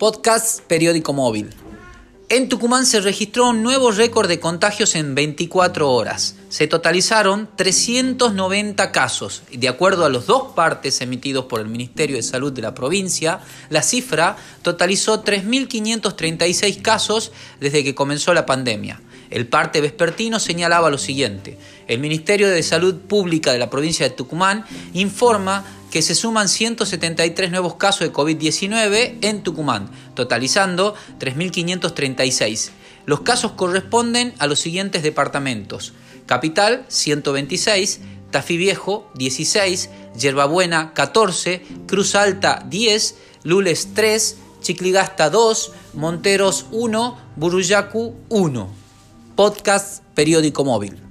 Podcast Periódico Móvil. En Tucumán se registró un nuevo récord de contagios en 24 horas. Se totalizaron 390 casos. De acuerdo a los dos partes emitidos por el Ministerio de Salud de la provincia, la cifra totalizó 3.536 casos desde que comenzó la pandemia. El parte vespertino señalaba lo siguiente. El Ministerio de Salud Pública de la provincia de Tucumán informa que se suman 173 nuevos casos de COVID-19 en Tucumán, totalizando 3.536. Los casos corresponden a los siguientes departamentos. Capital, 126, Tafí Viejo, 16, Yerbabuena, 14, Cruz Alta, 10, Lules, 3, Chicligasta, 2, Monteros, 1, Buruyacu, 1. Podcast Periódico Móvil.